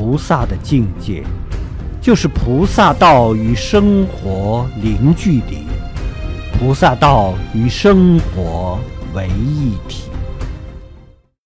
菩萨的境界就是菩萨道与生活零距离菩萨道与生活为一体。